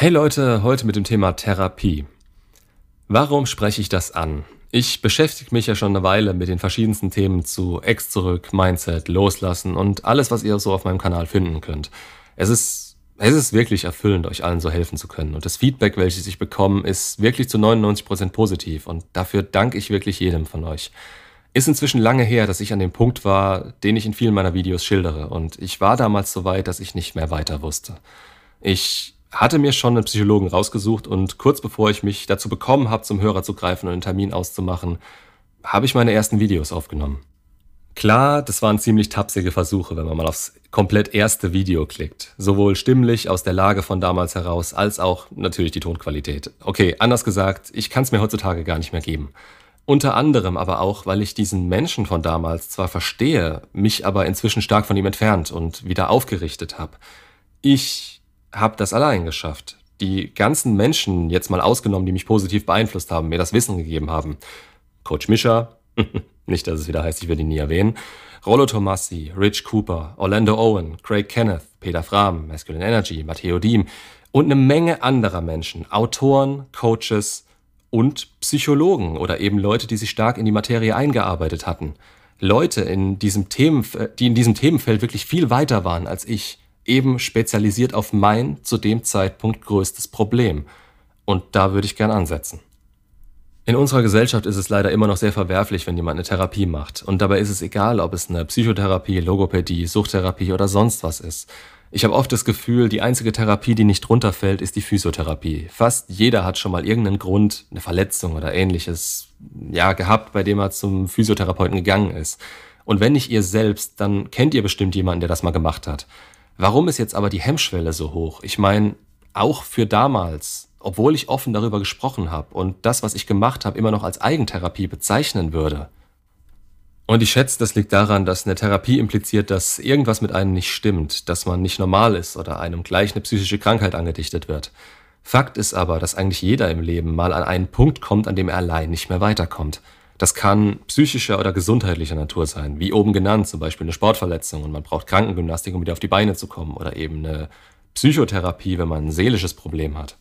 Hey Leute, heute mit dem Thema Therapie. Warum spreche ich das an? Ich beschäftige mich ja schon eine Weile mit den verschiedensten Themen zu Ex zurück, Mindset, Loslassen und alles, was ihr so auf meinem Kanal finden könnt. Es ist, es ist wirklich erfüllend, euch allen so helfen zu können. Und das Feedback, welches ich bekomme, ist wirklich zu 99 Prozent positiv. Und dafür danke ich wirklich jedem von euch. Ist inzwischen lange her, dass ich an dem Punkt war, den ich in vielen meiner Videos schildere. Und ich war damals so weit, dass ich nicht mehr weiter wusste. Ich hatte mir schon einen Psychologen rausgesucht und kurz bevor ich mich dazu bekommen habe, zum Hörer zu greifen und einen Termin auszumachen, habe ich meine ersten Videos aufgenommen. Klar, das waren ziemlich tapsige Versuche, wenn man mal aufs komplett erste Video klickt. Sowohl stimmlich aus der Lage von damals heraus, als auch natürlich die Tonqualität. Okay, anders gesagt, ich kann es mir heutzutage gar nicht mehr geben. Unter anderem aber auch, weil ich diesen Menschen von damals zwar verstehe, mich aber inzwischen stark von ihm entfernt und wieder aufgerichtet habe. Ich habe das allein geschafft. Die ganzen Menschen, jetzt mal ausgenommen, die mich positiv beeinflusst haben, mir das Wissen gegeben haben. Coach Mischa, nicht, dass es wieder heißt, ich will ihn nie erwähnen. Rollo Tomassi, Rich Cooper, Orlando Owen, Craig Kenneth, Peter Fram, Masculine Energy, Matteo Diem und eine Menge anderer Menschen, Autoren, Coaches und Psychologen oder eben Leute, die sich stark in die Materie eingearbeitet hatten. Leute in diesem Themen, die in diesem Themenfeld wirklich viel weiter waren als ich eben spezialisiert auf mein zu dem Zeitpunkt größtes Problem. Und da würde ich gern ansetzen. In unserer Gesellschaft ist es leider immer noch sehr verwerflich, wenn jemand eine Therapie macht. Und dabei ist es egal, ob es eine Psychotherapie, Logopädie, Suchttherapie oder sonst was ist. Ich habe oft das Gefühl, die einzige Therapie, die nicht runterfällt, ist die Physiotherapie. Fast jeder hat schon mal irgendeinen Grund, eine Verletzung oder ähnliches, ja, gehabt, bei dem er zum Physiotherapeuten gegangen ist. Und wenn nicht ihr selbst, dann kennt ihr bestimmt jemanden, der das mal gemacht hat. Warum ist jetzt aber die Hemmschwelle so hoch? Ich meine, auch für damals, obwohl ich offen darüber gesprochen habe und das, was ich gemacht habe, immer noch als Eigentherapie bezeichnen würde. Und ich schätze, das liegt daran, dass eine Therapie impliziert, dass irgendwas mit einem nicht stimmt, dass man nicht normal ist oder einem gleich eine psychische Krankheit angedichtet wird. Fakt ist aber, dass eigentlich jeder im Leben mal an einen Punkt kommt, an dem er allein nicht mehr weiterkommt. Das kann psychischer oder gesundheitlicher Natur sein, wie oben genannt, zum Beispiel eine Sportverletzung und man braucht Krankengymnastik, um wieder auf die Beine zu kommen, oder eben eine Psychotherapie, wenn man ein seelisches Problem hat.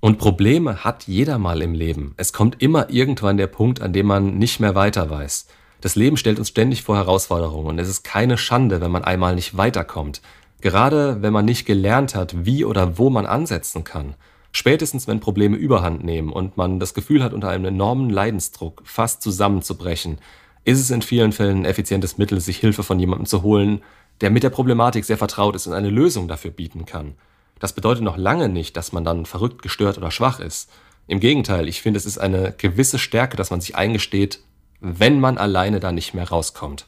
Und Probleme hat jeder mal im Leben. Es kommt immer irgendwann der Punkt, an dem man nicht mehr weiter weiß. Das Leben stellt uns ständig vor Herausforderungen und es ist keine Schande, wenn man einmal nicht weiterkommt. Gerade wenn man nicht gelernt hat, wie oder wo man ansetzen kann. Spätestens, wenn Probleme überhand nehmen und man das Gefühl hat, unter einem enormen Leidensdruck fast zusammenzubrechen, ist es in vielen Fällen ein effizientes Mittel, sich Hilfe von jemandem zu holen, der mit der Problematik sehr vertraut ist und eine Lösung dafür bieten kann. Das bedeutet noch lange nicht, dass man dann verrückt, gestört oder schwach ist. Im Gegenteil, ich finde, es ist eine gewisse Stärke, dass man sich eingesteht, wenn man alleine da nicht mehr rauskommt.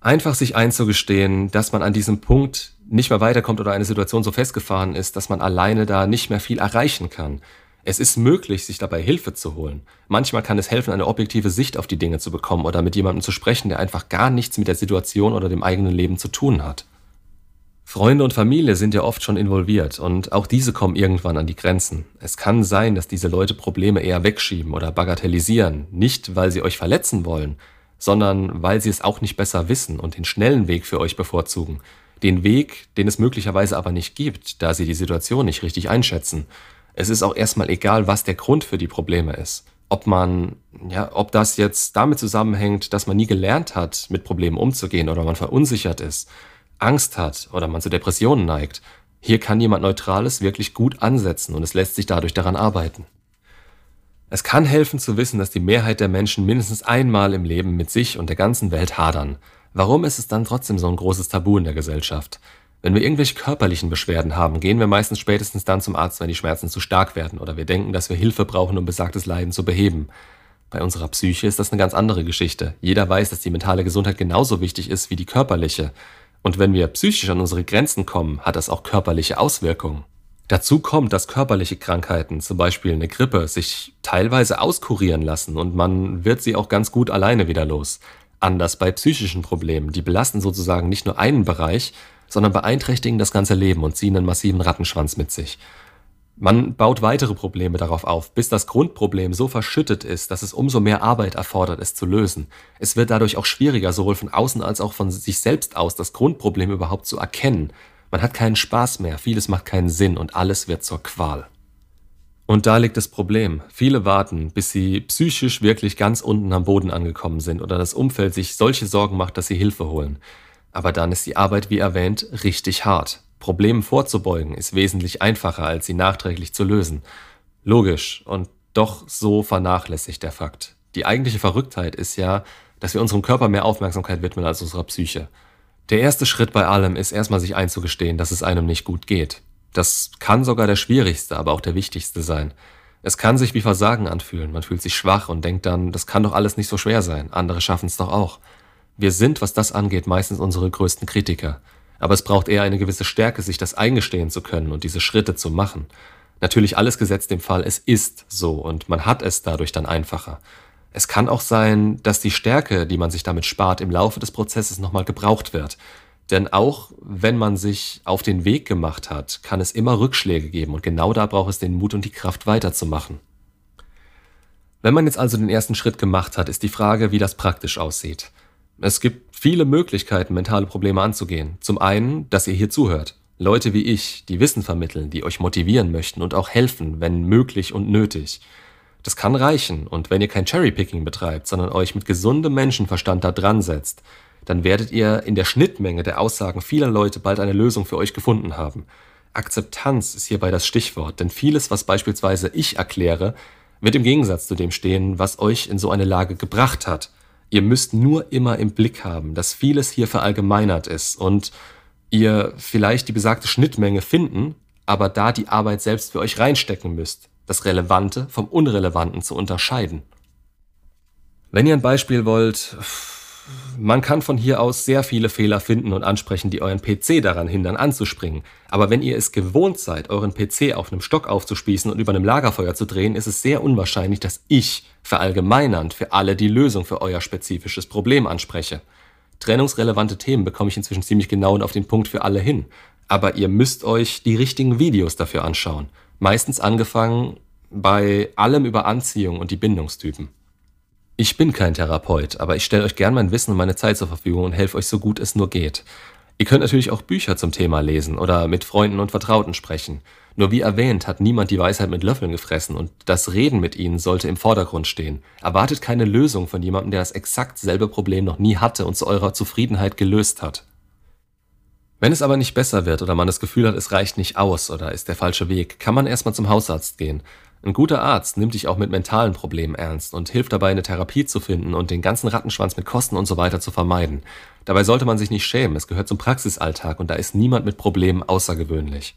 Einfach sich einzugestehen, dass man an diesem Punkt nicht mehr weiterkommt oder eine Situation so festgefahren ist, dass man alleine da nicht mehr viel erreichen kann. Es ist möglich, sich dabei Hilfe zu holen. Manchmal kann es helfen, eine objektive Sicht auf die Dinge zu bekommen oder mit jemandem zu sprechen, der einfach gar nichts mit der Situation oder dem eigenen Leben zu tun hat. Freunde und Familie sind ja oft schon involviert und auch diese kommen irgendwann an die Grenzen. Es kann sein, dass diese Leute Probleme eher wegschieben oder bagatellisieren, nicht weil sie euch verletzen wollen, sondern weil sie es auch nicht besser wissen und den schnellen Weg für euch bevorzugen, den Weg, den es möglicherweise aber nicht gibt, da sie die Situation nicht richtig einschätzen. Es ist auch erstmal egal, was der Grund für die Probleme ist. Ob man, ja, ob das jetzt damit zusammenhängt, dass man nie gelernt hat, mit Problemen umzugehen oder man verunsichert ist, Angst hat oder man zu Depressionen neigt. Hier kann jemand Neutrales wirklich gut ansetzen und es lässt sich dadurch daran arbeiten. Es kann helfen zu wissen, dass die Mehrheit der Menschen mindestens einmal im Leben mit sich und der ganzen Welt hadern. Warum ist es dann trotzdem so ein großes Tabu in der Gesellschaft? Wenn wir irgendwelche körperlichen Beschwerden haben, gehen wir meistens spätestens dann zum Arzt, wenn die Schmerzen zu stark werden oder wir denken, dass wir Hilfe brauchen, um besagtes Leiden zu beheben. Bei unserer Psyche ist das eine ganz andere Geschichte. Jeder weiß, dass die mentale Gesundheit genauso wichtig ist wie die körperliche. Und wenn wir psychisch an unsere Grenzen kommen, hat das auch körperliche Auswirkungen. Dazu kommt, dass körperliche Krankheiten, zum Beispiel eine Grippe, sich teilweise auskurieren lassen und man wird sie auch ganz gut alleine wieder los. Anders bei psychischen Problemen. Die belasten sozusagen nicht nur einen Bereich, sondern beeinträchtigen das ganze Leben und ziehen einen massiven Rattenschwanz mit sich. Man baut weitere Probleme darauf auf, bis das Grundproblem so verschüttet ist, dass es umso mehr Arbeit erfordert, es zu lösen. Es wird dadurch auch schwieriger, sowohl von außen als auch von sich selbst aus, das Grundproblem überhaupt zu erkennen. Man hat keinen Spaß mehr, vieles macht keinen Sinn und alles wird zur Qual. Und da liegt das Problem. Viele warten, bis sie psychisch wirklich ganz unten am Boden angekommen sind oder das Umfeld sich solche Sorgen macht, dass sie Hilfe holen. Aber dann ist die Arbeit, wie erwähnt, richtig hart. Problemen vorzubeugen ist wesentlich einfacher, als sie nachträglich zu lösen. Logisch und doch so vernachlässigt der Fakt. Die eigentliche Verrücktheit ist ja, dass wir unserem Körper mehr Aufmerksamkeit widmen als unserer Psyche. Der erste Schritt bei allem ist erstmal sich einzugestehen, dass es einem nicht gut geht. Das kann sogar der schwierigste, aber auch der wichtigste sein. Es kann sich wie Versagen anfühlen. Man fühlt sich schwach und denkt dann, das kann doch alles nicht so schwer sein. Andere schaffen es doch auch. Wir sind, was das angeht, meistens unsere größten Kritiker. Aber es braucht eher eine gewisse Stärke, sich das eingestehen zu können und diese Schritte zu machen. Natürlich alles gesetzt dem Fall, es ist so und man hat es dadurch dann einfacher. Es kann auch sein, dass die Stärke, die man sich damit spart, im Laufe des Prozesses nochmal gebraucht wird. Denn auch wenn man sich auf den Weg gemacht hat, kann es immer Rückschläge geben und genau da braucht es den Mut und die Kraft weiterzumachen. Wenn man jetzt also den ersten Schritt gemacht hat, ist die Frage, wie das praktisch aussieht. Es gibt viele Möglichkeiten, mentale Probleme anzugehen. Zum einen, dass ihr hier zuhört. Leute wie ich, die Wissen vermitteln, die euch motivieren möchten und auch helfen, wenn möglich und nötig. Das kann reichen und wenn ihr kein Cherrypicking betreibt, sondern euch mit gesundem Menschenverstand da dran setzt, dann werdet ihr in der Schnittmenge der Aussagen vieler Leute bald eine Lösung für euch gefunden haben. Akzeptanz ist hierbei das Stichwort, denn vieles, was beispielsweise ich erkläre, wird im Gegensatz zu dem stehen, was euch in so eine Lage gebracht hat. Ihr müsst nur immer im Blick haben, dass vieles hier verallgemeinert ist und ihr vielleicht die besagte Schnittmenge finden, aber da die Arbeit selbst für euch reinstecken müsst, das Relevante vom Unrelevanten zu unterscheiden. Wenn ihr ein Beispiel wollt, man kann von hier aus sehr viele Fehler finden und ansprechen, die euren PC daran hindern, anzuspringen. Aber wenn ihr es gewohnt seid, euren PC auf einem Stock aufzuspießen und über einem Lagerfeuer zu drehen, ist es sehr unwahrscheinlich, dass ich verallgemeinernd für alle die Lösung für euer spezifisches Problem anspreche. Trennungsrelevante Themen bekomme ich inzwischen ziemlich genau und auf den Punkt für alle hin. Aber ihr müsst euch die richtigen Videos dafür anschauen. Meistens angefangen bei allem über Anziehung und die Bindungstypen. Ich bin kein Therapeut, aber ich stelle euch gern mein Wissen und meine Zeit zur Verfügung und helfe euch so gut es nur geht. Ihr könnt natürlich auch Bücher zum Thema lesen oder mit Freunden und Vertrauten sprechen. Nur wie erwähnt, hat niemand die Weisheit mit Löffeln gefressen und das Reden mit ihnen sollte im Vordergrund stehen. Erwartet keine Lösung von jemandem, der das exakt selbe Problem noch nie hatte und zu eurer Zufriedenheit gelöst hat. Wenn es aber nicht besser wird oder man das Gefühl hat, es reicht nicht aus oder ist der falsche Weg, kann man erstmal zum Hausarzt gehen. Ein guter Arzt nimmt dich auch mit mentalen Problemen ernst und hilft dabei, eine Therapie zu finden und den ganzen Rattenschwanz mit Kosten und so weiter zu vermeiden. Dabei sollte man sich nicht schämen, es gehört zum Praxisalltag und da ist niemand mit Problemen außergewöhnlich.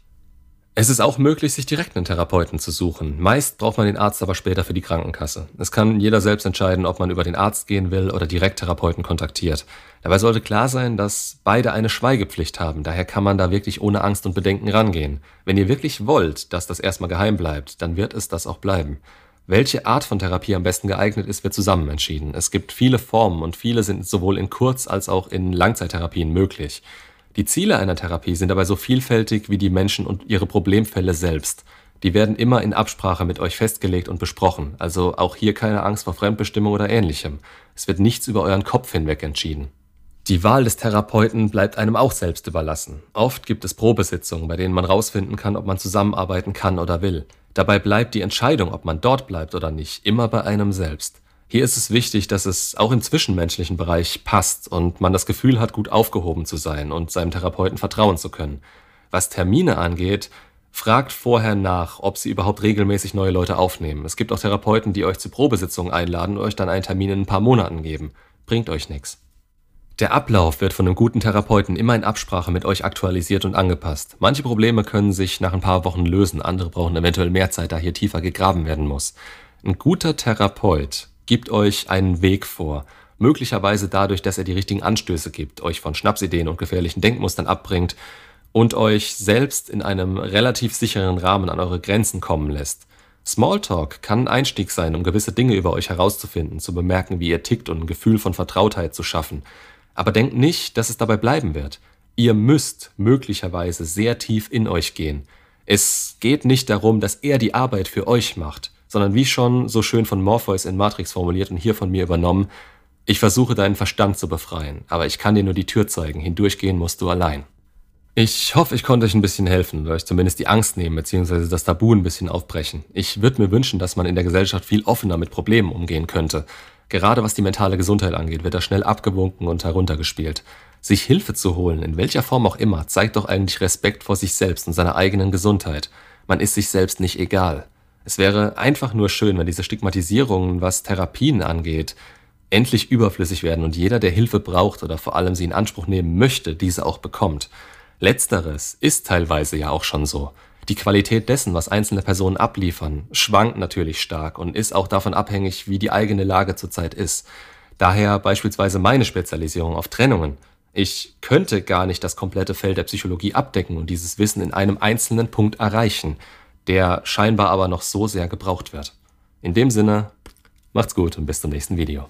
Es ist auch möglich, sich direkt einen Therapeuten zu suchen. Meist braucht man den Arzt aber später für die Krankenkasse. Es kann jeder selbst entscheiden, ob man über den Arzt gehen will oder direkt Therapeuten kontaktiert. Dabei sollte klar sein, dass beide eine Schweigepflicht haben, daher kann man da wirklich ohne Angst und Bedenken rangehen. Wenn ihr wirklich wollt, dass das erstmal geheim bleibt, dann wird es das auch bleiben. Welche Art von Therapie am besten geeignet ist, wird zusammen entschieden. Es gibt viele Formen und viele sind sowohl in Kurz- als auch in Langzeittherapien möglich. Die Ziele einer Therapie sind dabei so vielfältig wie die Menschen und ihre Problemfälle selbst. Die werden immer in Absprache mit euch festgelegt und besprochen, also auch hier keine Angst vor Fremdbestimmung oder ähnlichem. Es wird nichts über euren Kopf hinweg entschieden. Die Wahl des Therapeuten bleibt einem auch selbst überlassen. Oft gibt es Probesitzungen, bei denen man rausfinden kann, ob man zusammenarbeiten kann oder will. Dabei bleibt die Entscheidung, ob man dort bleibt oder nicht, immer bei einem selbst. Hier ist es wichtig, dass es auch im zwischenmenschlichen Bereich passt und man das Gefühl hat, gut aufgehoben zu sein und seinem Therapeuten vertrauen zu können. Was Termine angeht, fragt vorher nach, ob sie überhaupt regelmäßig neue Leute aufnehmen. Es gibt auch Therapeuten, die euch zu Probesitzungen einladen und euch dann einen Termin in ein paar Monaten geben. Bringt euch nichts. Der Ablauf wird von einem guten Therapeuten immer in Absprache mit euch aktualisiert und angepasst. Manche Probleme können sich nach ein paar Wochen lösen, andere brauchen eventuell mehr Zeit, da hier tiefer gegraben werden muss. Ein guter Therapeut gibt euch einen Weg vor, möglicherweise dadurch, dass er die richtigen Anstöße gibt, euch von Schnapsideen und gefährlichen Denkmustern abbringt und euch selbst in einem relativ sicheren Rahmen an eure Grenzen kommen lässt. Smalltalk kann ein Einstieg sein, um gewisse Dinge über euch herauszufinden, zu bemerken, wie ihr tickt und ein Gefühl von Vertrautheit zu schaffen. Aber denkt nicht, dass es dabei bleiben wird. Ihr müsst möglicherweise sehr tief in euch gehen. Es geht nicht darum, dass er die Arbeit für euch macht, sondern wie schon so schön von Morpheus in Matrix formuliert und hier von mir übernommen, ich versuche deinen Verstand zu befreien, aber ich kann dir nur die Tür zeigen, hindurchgehen musst du allein. Ich hoffe, ich konnte euch ein bisschen helfen oder euch zumindest die Angst nehmen bzw. das Tabu ein bisschen aufbrechen. Ich würde mir wünschen, dass man in der Gesellschaft viel offener mit Problemen umgehen könnte. Gerade was die mentale Gesundheit angeht, wird da schnell abgewunken und heruntergespielt. Sich Hilfe zu holen, in welcher Form auch immer, zeigt doch eigentlich Respekt vor sich selbst und seiner eigenen Gesundheit. Man ist sich selbst nicht egal. Es wäre einfach nur schön, wenn diese Stigmatisierungen, was Therapien angeht, endlich überflüssig werden und jeder, der Hilfe braucht oder vor allem sie in Anspruch nehmen möchte, diese auch bekommt. Letzteres ist teilweise ja auch schon so. Die Qualität dessen, was einzelne Personen abliefern, schwankt natürlich stark und ist auch davon abhängig, wie die eigene Lage zurzeit ist. Daher beispielsweise meine Spezialisierung auf Trennungen. Ich könnte gar nicht das komplette Feld der Psychologie abdecken und dieses Wissen in einem einzelnen Punkt erreichen, der scheinbar aber noch so sehr gebraucht wird. In dem Sinne, macht's gut und bis zum nächsten Video.